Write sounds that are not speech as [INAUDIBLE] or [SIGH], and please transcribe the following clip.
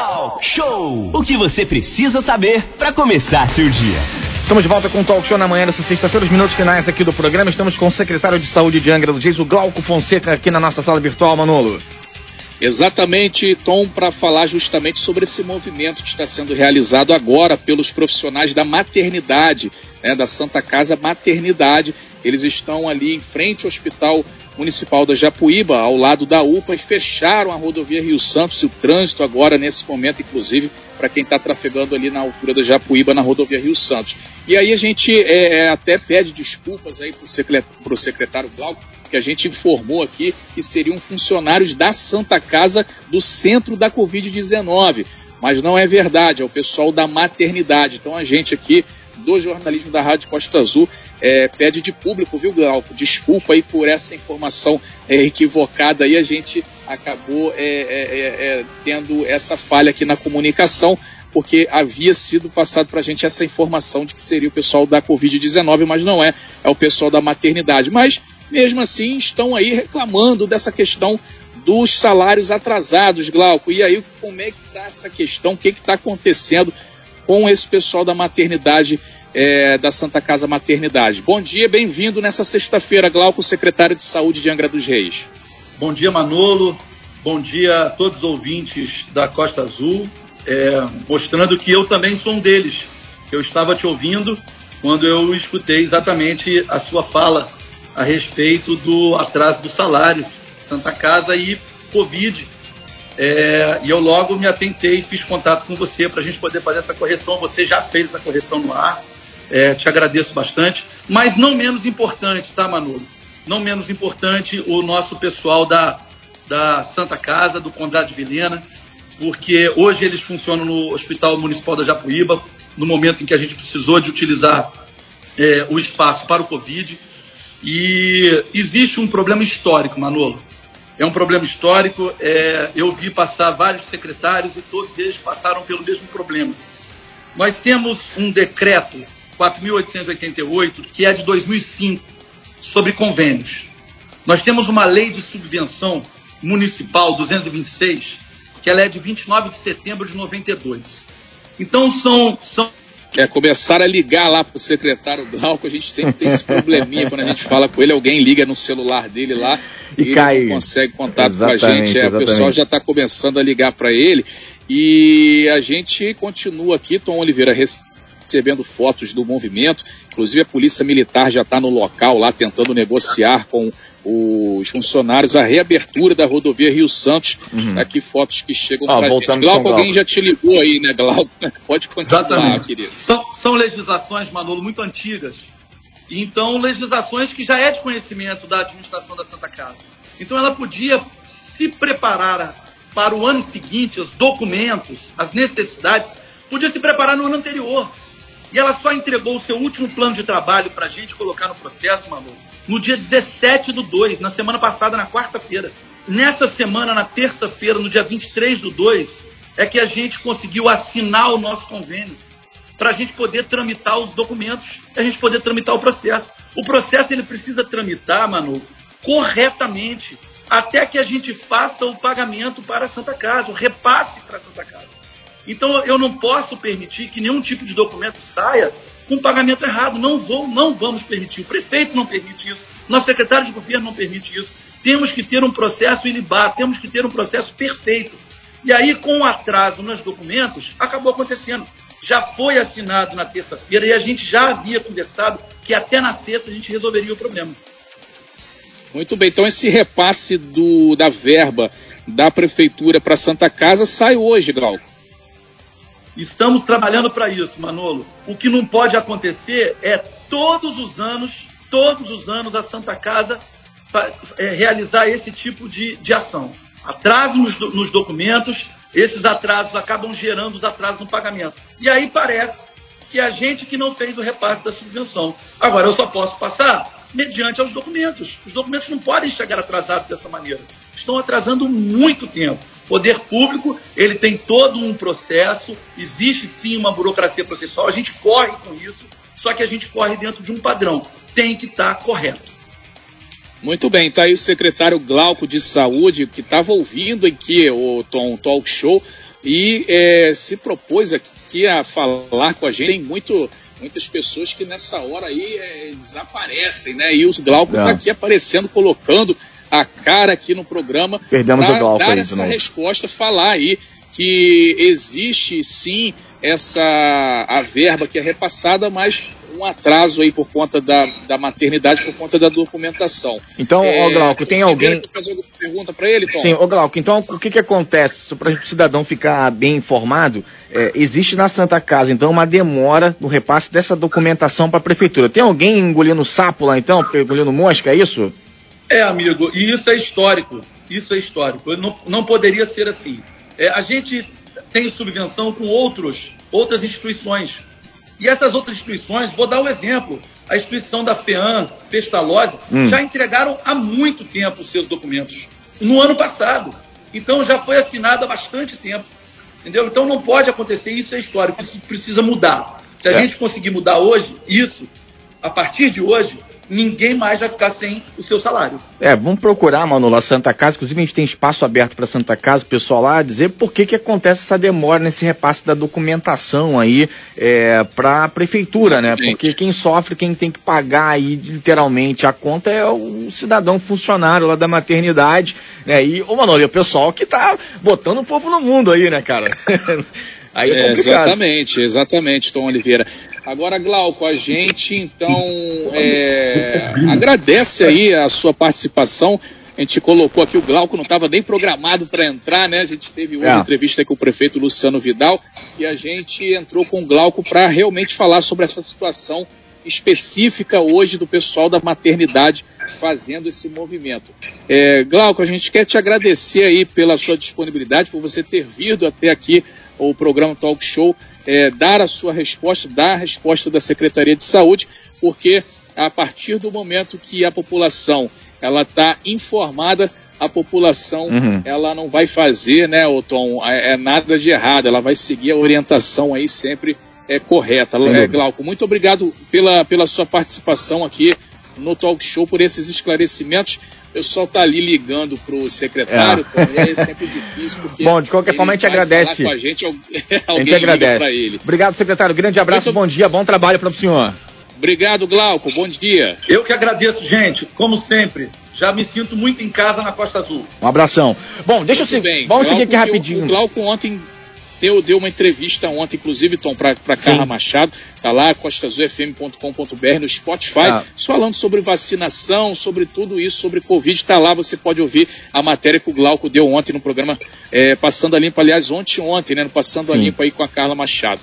Talk Show! O que você precisa saber para começar seu dia. Estamos de volta com o Talk Show na manhã dessa sexta-feira, os minutos finais aqui do programa. Estamos com o secretário de Saúde de Angra do Reis, o Glauco Fonseca, aqui na nossa sala virtual, Manolo. Exatamente, Tom, para falar justamente sobre esse movimento que está sendo realizado agora pelos profissionais da maternidade, né, da Santa Casa Maternidade. Eles estão ali em frente ao Hospital Municipal da Japuíba, ao lado da UPA, e fecharam a rodovia Rio Santos e o trânsito agora, nesse momento, inclusive, para quem está trafegando ali na altura da Japuíba, na rodovia Rio Santos. E aí a gente é, é até pede desculpas aí para o secretário Glauco, que a gente informou aqui que seriam funcionários da Santa Casa do centro da Covid-19. Mas não é verdade, é o pessoal da maternidade. Então a gente aqui do jornalismo da Rádio Costa Azul é, pede de público, viu, Glauco? Desculpa aí por essa informação é, equivocada aí, a gente acabou é, é, é, é tendo essa falha aqui na comunicação, porque havia sido passado para a gente essa informação de que seria o pessoal da Covid-19, mas não é, é o pessoal da maternidade. Mas, mesmo assim, estão aí reclamando dessa questão dos salários atrasados, Glauco. E aí, como é que está essa questão? O que está acontecendo com esse pessoal da maternidade é, da Santa Casa Maternidade. Bom dia, bem-vindo nessa sexta-feira, Glauco, secretário de Saúde de Angra dos Reis. Bom dia, Manolo. Bom dia a todos os ouvintes da Costa Azul, é, mostrando que eu também sou um deles. Eu estava te ouvindo quando eu escutei exatamente a sua fala a respeito do atraso do salário, Santa Casa e Covid. É, e eu logo me atentei, fiz contato com você para a gente poder fazer essa correção. Você já fez essa correção no ar. É, te agradeço bastante. Mas não menos importante, tá, Manolo? Não menos importante o nosso pessoal da, da Santa Casa, do Condado de Vilhena, porque hoje eles funcionam no Hospital Municipal da Japuíba, no momento em que a gente precisou de utilizar é, o espaço para o Covid. E existe um problema histórico, Manolo. É um problema histórico. É, eu vi passar vários secretários e todos eles passaram pelo mesmo problema. Nós temos um decreto 4.888, que é de 2005, sobre convênios. Nós temos uma lei de subvenção municipal 226, que ela é de 29 de setembro de 92. Então são, são é, começar a ligar lá pro secretário Glauco, a gente sempre tem esse probleminha quando a gente fala com ele, alguém liga no celular dele lá e, e cai. não consegue contato exatamente, com a gente. É, o pessoal já está começando a ligar para ele e a gente continua aqui, Tom Oliveira, recebendo fotos do movimento. Inclusive a polícia militar já está no local lá tentando negociar com os funcionários a reabertura da rodovia Rio Santos. Uhum. Aqui fotos que chegam ah, para a gente. Glauco, alguém já te ligou aí, né, Glauco? [LAUGHS] Pode continuar, Exatamente. querido. São, são legislações, Manolo, muito antigas. Então, legislações que já é de conhecimento da administração da Santa Casa. Então, ela podia se preparar para o ano seguinte, os documentos, as necessidades, podia se preparar no ano anterior. E ela só entregou o seu último plano de trabalho para a gente colocar no processo, Manu, no dia 17 do 2, na semana passada, na quarta-feira. Nessa semana, na terça-feira, no dia 23 do 2, é que a gente conseguiu assinar o nosso convênio para a gente poder tramitar os documentos, a gente poder tramitar o processo. O processo ele precisa tramitar, Manu, corretamente, até que a gente faça o pagamento para a Santa Casa, o repasse para a Santa Casa. Então eu não posso permitir que nenhum tipo de documento saia com pagamento errado. Não vou, não vamos permitir. O prefeito não permite isso. Nosso secretário de governo não permite isso. Temos que ter um processo ilibado, temos que ter um processo perfeito. E aí, com o atraso nos documentos, acabou acontecendo. Já foi assinado na terça-feira e a gente já havia conversado que até na sexta a gente resolveria o problema. Muito bem, então esse repasse do, da verba da prefeitura para Santa Casa sai hoje, Glauco. Estamos trabalhando para isso, Manolo. O que não pode acontecer é todos os anos, todos os anos a Santa Casa é, realizar esse tipo de, de ação. Atraso nos, nos documentos, esses atrasos acabam gerando os atrasos no pagamento. E aí parece que a gente que não fez o repasse da subvenção. Agora, eu só posso passar mediante aos documentos. Os documentos não podem chegar atrasados dessa maneira. Estão atrasando muito tempo. Poder público, ele tem todo um processo, existe sim uma burocracia processual, a gente corre com isso, só que a gente corre dentro de um padrão. Tem que estar tá correto. Muito bem, está aí o secretário Glauco de Saúde, que estava ouvindo aqui o Tom Talk Show, e é, se propôs aqui a falar com a gente. Tem muito, muitas pessoas que nessa hora aí é, desaparecem, né? E o Glauco está é. aqui aparecendo, colocando a cara aqui no programa para dar essa resposta, falar aí que existe sim essa a verba que é repassada, mas um atraso aí por conta da, da maternidade, por conta da documentação. Então, é, ô Glauco, tem alguém... fazer alguma pergunta para ele, Tom? Sim, ô Glauco, então o que que acontece, para o cidadão ficar bem informado, é, existe na Santa Casa, então, uma demora no repasse dessa documentação para a prefeitura. Tem alguém engolindo sapo lá, então, engolindo mosca, é isso? É, amigo, e isso é histórico, isso é histórico, não, não poderia ser assim. É, a gente tem subvenção com outros, outras instituições, e essas outras instituições, vou dar o um exemplo, a instituição da FEAM, Pestalozzi, hum. já entregaram há muito tempo os seus documentos. No ano passado. Então já foi assinado há bastante tempo. Entendeu? Então não pode acontecer, isso é histórico, isso precisa mudar. Se a é. gente conseguir mudar hoje, isso, a partir de hoje, ninguém mais vai ficar sem o seu salário. É, vamos procurar, Manolo, a Santa Casa. Inclusive, a gente tem espaço aberto para Santa Casa, o pessoal lá, dizer por que, que acontece essa demora nesse repasse da documentação aí é, para a prefeitura, né? Porque quem sofre, quem tem que pagar aí literalmente a conta é o cidadão funcionário lá da maternidade, né? E, ô Manolo, e o pessoal que tá botando o povo no mundo aí, né, cara? [LAUGHS] Aí é, é exatamente, exatamente, Tom Oliveira. Agora, Glauco, a gente então é, agradece aí a sua participação. A gente colocou aqui, o Glauco não estava nem programado para entrar, né? A gente teve uma é. entrevista com o prefeito Luciano Vidal e a gente entrou com o Glauco para realmente falar sobre essa situação específica hoje do pessoal da maternidade fazendo esse movimento. É, Glauco, a gente quer te agradecer aí pela sua disponibilidade, por você ter vindo até aqui o programa Talk Show, é, dar a sua resposta, dar a resposta da Secretaria de Saúde, porque a partir do momento que a população ela está informada, a população uhum. ela não vai fazer, né, o Tom, é, é, nada de errado, ela vai seguir a orientação aí sempre é, correta. É, Glauco, muito obrigado pela, pela sua participação aqui no Talk Show, por esses esclarecimentos. O pessoal tá ali ligando pro secretário, é. também é sempre difícil. [LAUGHS] Bom, de qualquer forma a gente agradece. Com a gente, [LAUGHS] a gente agradece. ele. Obrigado, secretário. Grande abraço, Muito... bom dia, bom trabalho para o senhor. Obrigado, Glauco. Bom dia. Eu que agradeço, gente. Como sempre, já me sinto muito em casa na Costa Azul. Um abração. Bom, deixa Muito eu seguir. Vamos Glauco, seguir aqui rapidinho. O Glauco ontem deu, deu uma entrevista ontem, inclusive, Tom, para Carla Machado, tá lá, costasufm.com.br, no Spotify, ah. falando sobre vacinação, sobre tudo isso, sobre Covid, tá lá, você pode ouvir a matéria que o Glauco deu ontem no programa é, Passando a Limpo, aliás, ontem ontem, né, no Passando Sim. a Limpo aí com a Carla Machado.